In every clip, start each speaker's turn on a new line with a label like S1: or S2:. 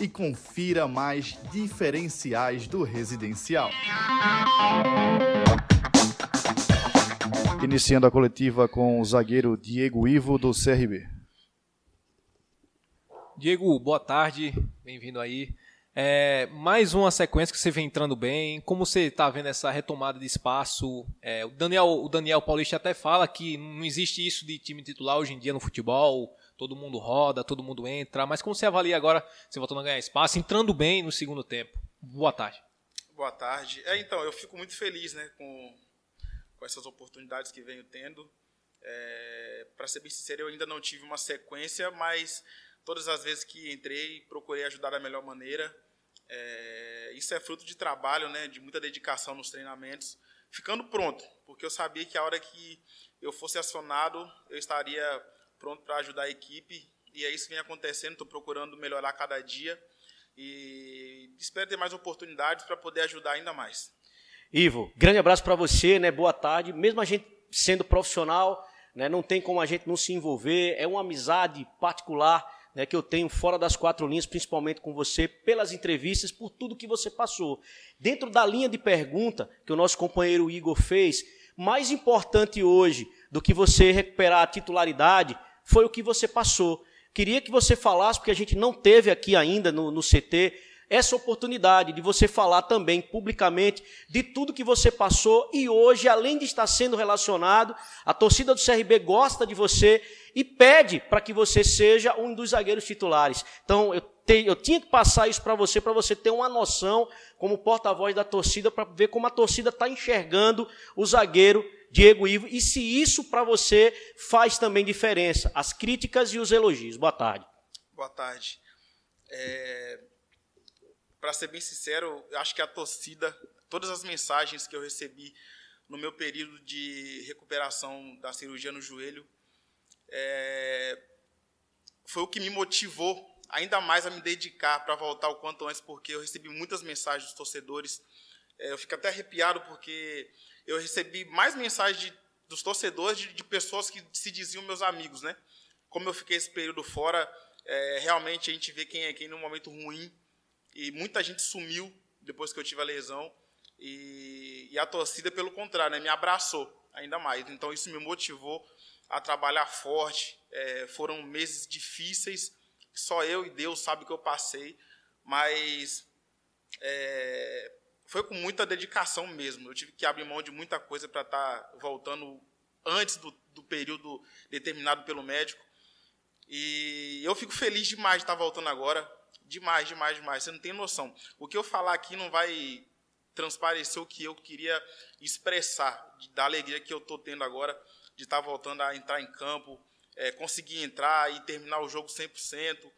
S1: e confira mais diferenciais do residencial. Iniciando a coletiva com o zagueiro Diego Ivo do CRB.
S2: Diego, boa tarde, bem-vindo aí. É, mais uma sequência que você vem entrando bem. Como você está vendo essa retomada de espaço? É, o, Daniel, o Daniel Paulista até fala que não existe isso de time titular hoje em dia no futebol. Todo mundo roda, todo mundo entra. Mas como você avalia agora, você voltando a ganhar espaço, entrando bem no segundo tempo? Boa tarde.
S3: Boa tarde. É, então, eu fico muito feliz né, com, com essas oportunidades que venho tendo. É, Para ser bem sincero, eu ainda não tive uma sequência, mas todas as vezes que entrei, procurei ajudar da melhor maneira. É, isso é fruto de trabalho, né, de muita dedicação nos treinamentos, ficando pronto, porque eu sabia que a hora que eu fosse acionado, eu estaria pronto para ajudar a equipe, e é isso que vem acontecendo, estou procurando melhorar cada dia, e espero ter mais oportunidades para poder ajudar ainda mais.
S4: Ivo, grande abraço para você, né? Boa tarde. Mesmo a gente sendo profissional, né, não tem como a gente não se envolver, é uma amizade particular né, que eu tenho fora das quatro linhas, principalmente com você, pelas entrevistas, por tudo que você passou. Dentro da linha de pergunta que o nosso companheiro Igor fez, mais importante hoje do que você recuperar a titularidade foi o que você passou. Queria que você falasse, porque a gente não teve aqui ainda no, no CT, essa oportunidade de você falar também publicamente de tudo que você passou e hoje, além de estar sendo relacionado, a torcida do CRB gosta de você e pede para que você seja um dos zagueiros titulares. Então, eu, eu tinha que passar isso para você, para você ter uma noção como porta-voz da torcida, para ver como a torcida está enxergando o zagueiro Diego Ivo e se isso para você faz também diferença, as críticas e os elogios. Boa tarde.
S3: Boa tarde. É, para ser bem sincero, acho que a torcida, todas as mensagens que eu recebi no meu período de recuperação da cirurgia no joelho, é, foi o que me motivou ainda mais a me dedicar para voltar o quanto antes, porque eu recebi muitas mensagens dos torcedores. É, eu fico até arrepiado porque eu recebi mais mensagens de, dos torcedores de, de, pessoas que se diziam meus amigos, né? Como eu fiquei esse período fora, é, realmente a gente vê quem é quem num momento ruim e muita gente sumiu depois que eu tive a lesão e, e a torcida pelo contrário, né, me abraçou ainda mais. Então isso me motivou a trabalhar forte. É, foram meses difíceis, só eu e Deus sabe o que eu passei, mas é, foi com muita dedicação mesmo. Eu tive que abrir mão de muita coisa para estar tá voltando antes do, do, período determinado pelo médico. E eu fico feliz demais de estar tá voltando agora. Demais, demais, demais. Você não tem noção. O que eu falar aqui não vai transparecer o que eu queria expressar, da alegria que eu estou tendo agora de estar tá voltando a entrar em campo, é, conseguir entrar e terminar o jogo 100%.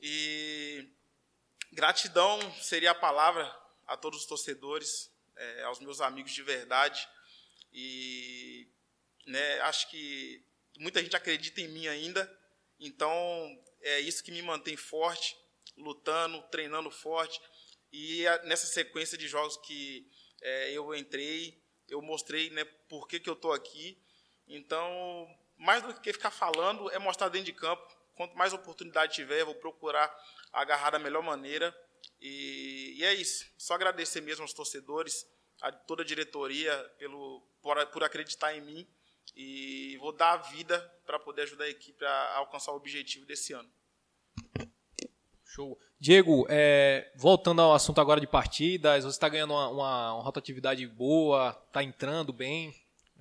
S3: E gratidão seria a palavra a todos os torcedores, é, aos meus amigos de verdade. E né, acho que muita gente acredita em mim ainda, então é isso que me mantém forte, lutando, treinando forte. E nessa sequência de jogos que é, eu entrei, eu mostrei né, por que, que eu estou aqui então, mais do que ficar falando, é mostrar dentro de campo. Quanto mais oportunidade tiver, eu vou procurar agarrar da melhor maneira. E, e é isso. Só agradecer mesmo aos torcedores, a toda a diretoria pelo, por, por acreditar em mim. E vou dar a vida para poder ajudar a equipe a alcançar o objetivo desse ano.
S2: Show. Diego, é, voltando ao assunto agora de partidas, você está ganhando uma, uma, uma rotatividade boa, está entrando bem,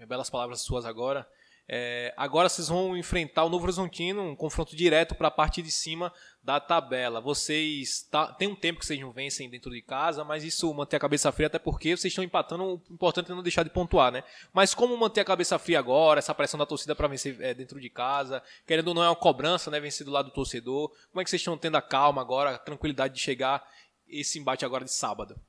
S2: belas palavras suas agora. É, agora vocês vão enfrentar o Novo Horizontino, um confronto direto para a parte de cima da tabela. Vocês tá, tem um tempo que vocês não vencem dentro de casa, mas isso manter a cabeça fria até porque vocês estão empatando. O importante é não deixar de pontuar, né? Mas como manter a cabeça fria agora, essa pressão da torcida para vencer é, dentro de casa, querendo ou não é uma cobrança, né? Vencer do lado do torcedor. Como é que vocês estão tendo a calma agora, a tranquilidade de chegar esse embate agora de sábado?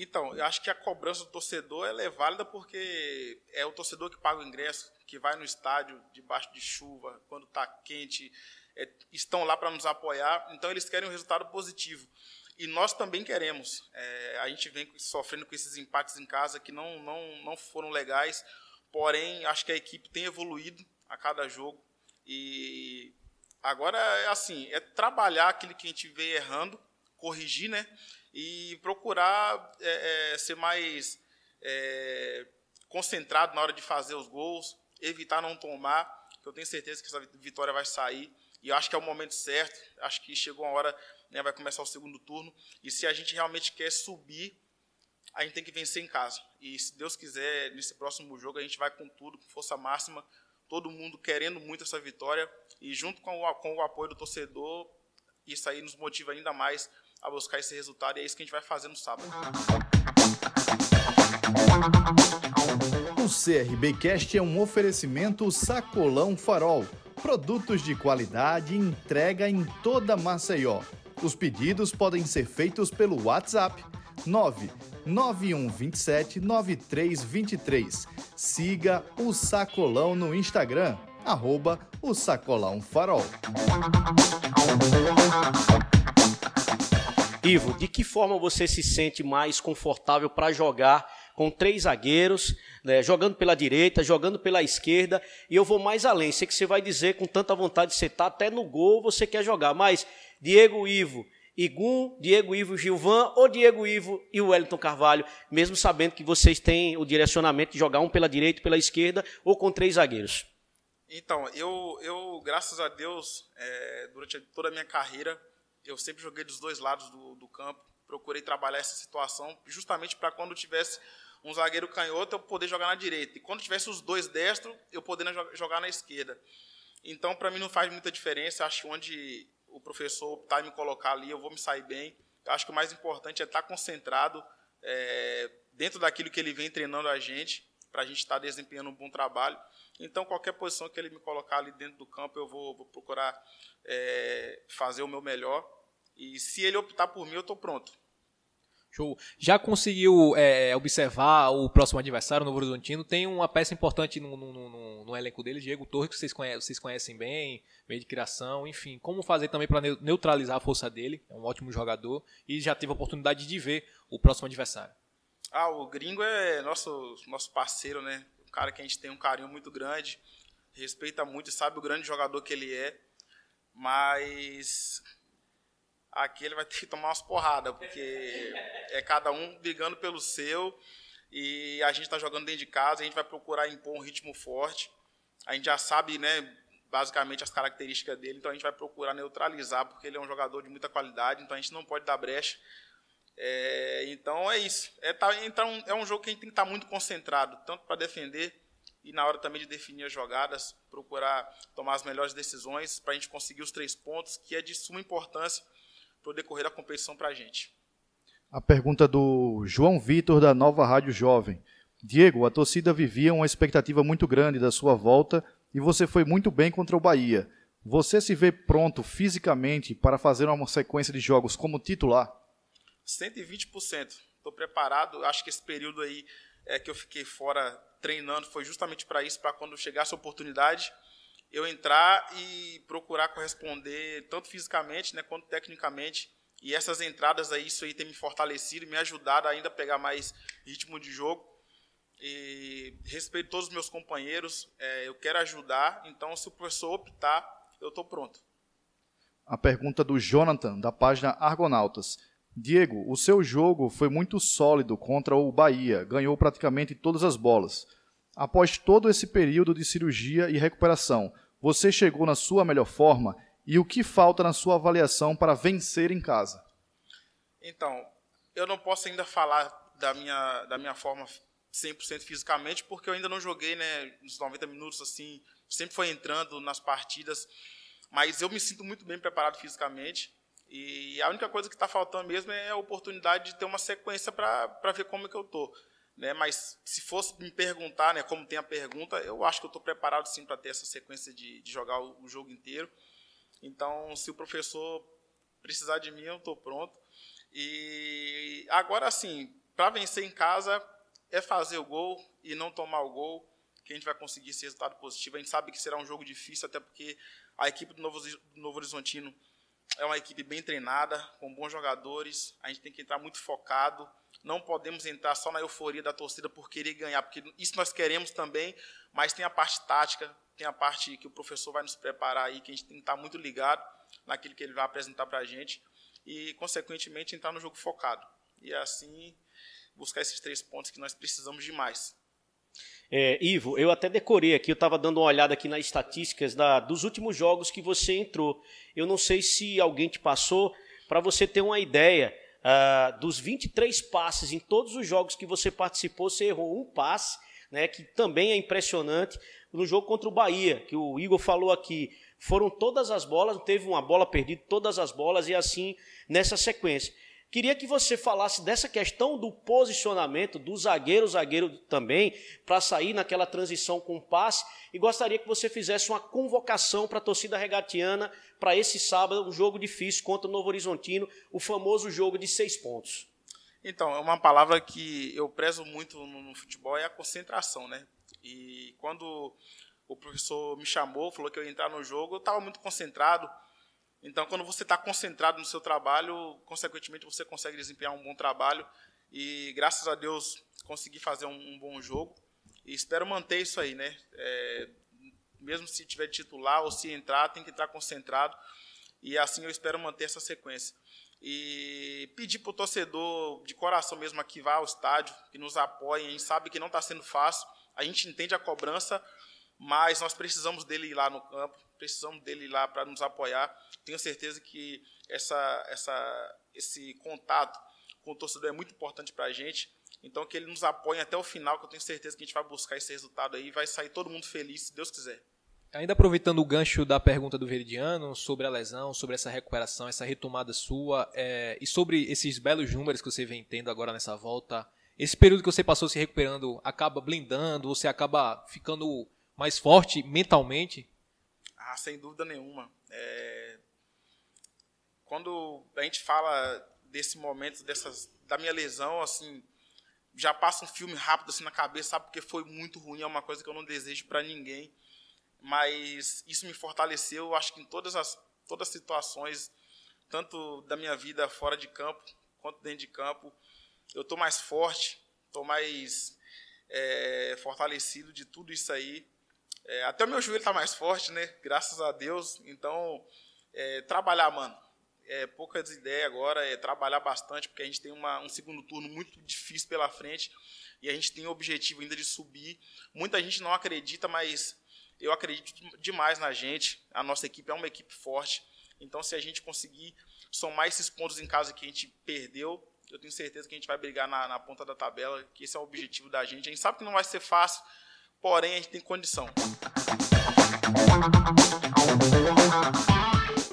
S3: Então, eu acho que a cobrança do torcedor ela é válida porque é o torcedor que paga o ingresso, que vai no estádio debaixo de chuva, quando está quente, é, estão lá para nos apoiar, então eles querem um resultado positivo. E nós também queremos. É, a gente vem sofrendo com esses empates em casa que não, não, não foram legais, porém, acho que a equipe tem evoluído a cada jogo. E agora, é assim, é trabalhar aquilo que a gente vê errando, corrigir, né? e procurar é, é, ser mais é, concentrado na hora de fazer os gols, evitar não tomar, eu tenho certeza que essa vitória vai sair. E eu acho que é o momento certo, acho que chegou a hora, né, vai começar o segundo turno, e se a gente realmente quer subir, a gente tem que vencer em casa. E se Deus quiser, nesse próximo jogo, a gente vai com tudo, com força máxima, todo mundo querendo muito essa vitória, e junto com o, com o apoio do torcedor, isso aí nos motiva ainda mais a buscar esse resultado e é isso que a gente vai fazer no sábado.
S1: O CRBcast é um oferecimento Sacolão Farol. Produtos de qualidade entrega em toda Maceió. Os pedidos podem ser feitos pelo WhatsApp 99127 9323. Siga o Sacolão no Instagram, arroba o Sacolão Farol.
S4: Ivo, de que forma você se sente mais confortável para jogar com três zagueiros, né, jogando pela direita, jogando pela esquerda, e eu vou mais além. Sei que você vai dizer com tanta vontade de você tá até no gol, você quer jogar, mas Diego Ivo, Igum, Diego Ivo Gilvan ou Diego Ivo e o Wellington Carvalho, mesmo sabendo que vocês têm o direcionamento de jogar um pela direita, pela esquerda ou com três zagueiros?
S3: Então, eu, eu graças a Deus, é, durante toda a minha carreira, eu sempre joguei dos dois lados do, do campo, procurei trabalhar essa situação justamente para quando tivesse um zagueiro canhoto eu poder jogar na direita e quando tivesse os dois destros eu poder jogar na esquerda. Então para mim não faz muita diferença, acho que onde o professor optar em me colocar ali eu vou me sair bem. Eu acho que o mais importante é estar concentrado é, dentro daquilo que ele vem treinando a gente para a gente estar desempenhando um bom trabalho. Então, qualquer posição que ele me colocar ali dentro do campo, eu vou, vou procurar é, fazer o meu melhor e se ele optar por mim, eu estou pronto.
S2: Show. Já conseguiu é, observar o próximo adversário, o Novo Horizontino? Tem uma peça importante no, no, no, no elenco dele, Diego Torres, que vocês conhecem, vocês conhecem bem, meio de criação, enfim. Como fazer também para neutralizar a força dele? É um ótimo jogador e já teve a oportunidade de ver o próximo adversário.
S3: Ah, o Gringo é nosso, nosso parceiro, né? Um cara que a gente tem um carinho muito grande, respeita muito sabe o grande jogador que ele é. Mas aqui ele vai ter que tomar umas porradas, porque é cada um brigando pelo seu e a gente está jogando dentro de casa, a gente vai procurar impor um ritmo forte. A gente já sabe, né, basicamente as características dele, então a gente vai procurar neutralizar, porque ele é um jogador de muita qualidade, então a gente não pode dar brecha. É, então é isso. É, tá, então é um jogo que a gente tem que estar tá muito concentrado, tanto para defender e na hora também de definir as jogadas, procurar tomar as melhores decisões para a gente conseguir os três pontos, que é de suma importância para o decorrer da competição para a gente.
S1: A pergunta do João Vitor, da Nova Rádio Jovem. Diego, a torcida vivia uma expectativa muito grande da sua volta e você foi muito bem contra o Bahia. Você se vê pronto fisicamente para fazer uma sequência de jogos como titular?
S3: 120%. Estou preparado. Acho que esse período aí é, que eu fiquei fora treinando foi justamente para isso, para quando chegasse a oportunidade, eu entrar e procurar corresponder tanto fisicamente né, quanto tecnicamente. E essas entradas aí, isso aí tem me fortalecido, me ajudado a ainda pegar mais ritmo de jogo. E respeito todos os meus companheiros, é, eu quero ajudar, então se o professor optar, eu estou pronto.
S1: A pergunta do Jonathan, da página Argonautas. Diego, o seu jogo foi muito sólido contra o Bahia, ganhou praticamente todas as bolas. Após todo esse período de cirurgia e recuperação, você chegou na sua melhor forma e o que falta na sua avaliação para vencer em casa?
S3: Então, eu não posso ainda falar da minha, da minha forma 100% fisicamente, porque eu ainda não joguei, né, nos 90 minutos assim, sempre foi entrando nas partidas, mas eu me sinto muito bem preparado fisicamente. E a única coisa que está faltando mesmo é a oportunidade de ter uma sequência para ver como é que eu estou. Né? Mas se fosse me perguntar, né, como tem a pergunta, eu acho que eu estou preparado sim para ter essa sequência de, de jogar o, o, jogo inteiro. Então, se o professor precisar de mim, eu estou pronto. E agora, sim, para vencer em casa é fazer o gol e não tomar o gol que a gente vai conseguir esse resultado positivo. A gente sabe que será um jogo difícil, até porque a equipe do Novo, do Novo Horizontino é uma equipe bem treinada, com bons jogadores. A gente tem que entrar muito focado. Não podemos entrar só na euforia da torcida por querer ganhar, porque isso nós queremos também, mas tem a parte tática, tem a parte que o professor vai nos preparar aí, que a gente tem que estar muito ligado naquilo que ele vai apresentar para a gente e, consequentemente, entrar no jogo focado. E assim buscar esses três pontos que nós precisamos demais.
S4: É, Ivo, eu até decorei aqui, eu estava dando uma olhada aqui nas estatísticas da, dos últimos jogos que você entrou. Eu não sei se alguém te passou, para você ter uma ideia, uh, dos 23 passes em todos os jogos que você participou, você errou um passe, né, que também é impressionante, no jogo contra o Bahia, que o Igor falou aqui. Foram todas as bolas, teve uma bola perdida, todas as bolas, e assim nessa sequência. Queria que você falasse dessa questão do posicionamento do zagueiro, zagueiro também, para sair naquela transição com passe, e gostaria que você fizesse uma convocação para a torcida regatiana para esse sábado, um jogo difícil contra o Novo Horizontino, o famoso jogo de seis pontos.
S3: Então, é uma palavra que eu prezo muito no, futebol, é a concentração, né? E quando o professor me chamou, falou que eu ia entrar no jogo, eu estava muito concentrado, então, quando você está concentrado no seu trabalho, consequentemente você consegue desempenhar um bom trabalho. E graças a Deus consegui fazer um, um bom jogo. E espero manter isso aí, né? É, mesmo se tiver titular ou se entrar, tem que entrar concentrado. E assim eu espero manter essa sequência. E pedir para o torcedor de coração mesmo aqui vá ao estádio, que nos apoie. A gente sabe que não está sendo fácil. A gente entende a cobrança, mas nós precisamos dele ir lá no campo, precisamos dele lá para nos apoiar. Tenho certeza que essa, essa, esse contato com o torcedor é muito importante para a gente. Então, que ele nos apoie até o final, que eu tenho certeza que a gente vai buscar esse resultado aí e vai sair todo mundo feliz, se Deus quiser.
S2: Ainda aproveitando o gancho da pergunta do Veridiano sobre a lesão, sobre essa recuperação, essa retomada sua, é, e sobre esses belos números que você vem tendo agora nessa volta, esse período que você passou se recuperando acaba blindando, você acaba ficando mais forte mentalmente?
S3: Ah, sem dúvida nenhuma. É... Quando a gente fala desse momento, dessas, da minha lesão, assim, já passa um filme rápido assim na cabeça, sabe? Porque foi muito ruim, é uma coisa que eu não desejo para ninguém. Mas isso me fortaleceu, acho que em todas as, todas as situações, tanto da minha vida fora de campo quanto dentro de campo. Eu estou mais forte, estou mais é, fortalecido de tudo isso aí. É, até o meu joelho está mais forte, né? Graças a Deus. Então, é, trabalhar, mano. É, poucas ideias agora, é trabalhar bastante, porque a gente tem uma, um segundo turno muito difícil pela frente e a gente tem o objetivo ainda de subir. Muita gente não acredita, mas eu acredito demais na gente. A nossa equipe é uma equipe forte. Então, se a gente conseguir somar esses pontos em casa que a gente perdeu, eu tenho certeza que a gente vai brigar na, na ponta da tabela, que esse é o objetivo da gente. A gente sabe que não vai ser fácil, porém a gente tem condição.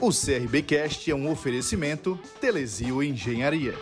S1: O CRBcast é um oferecimento Telesio Engenharia.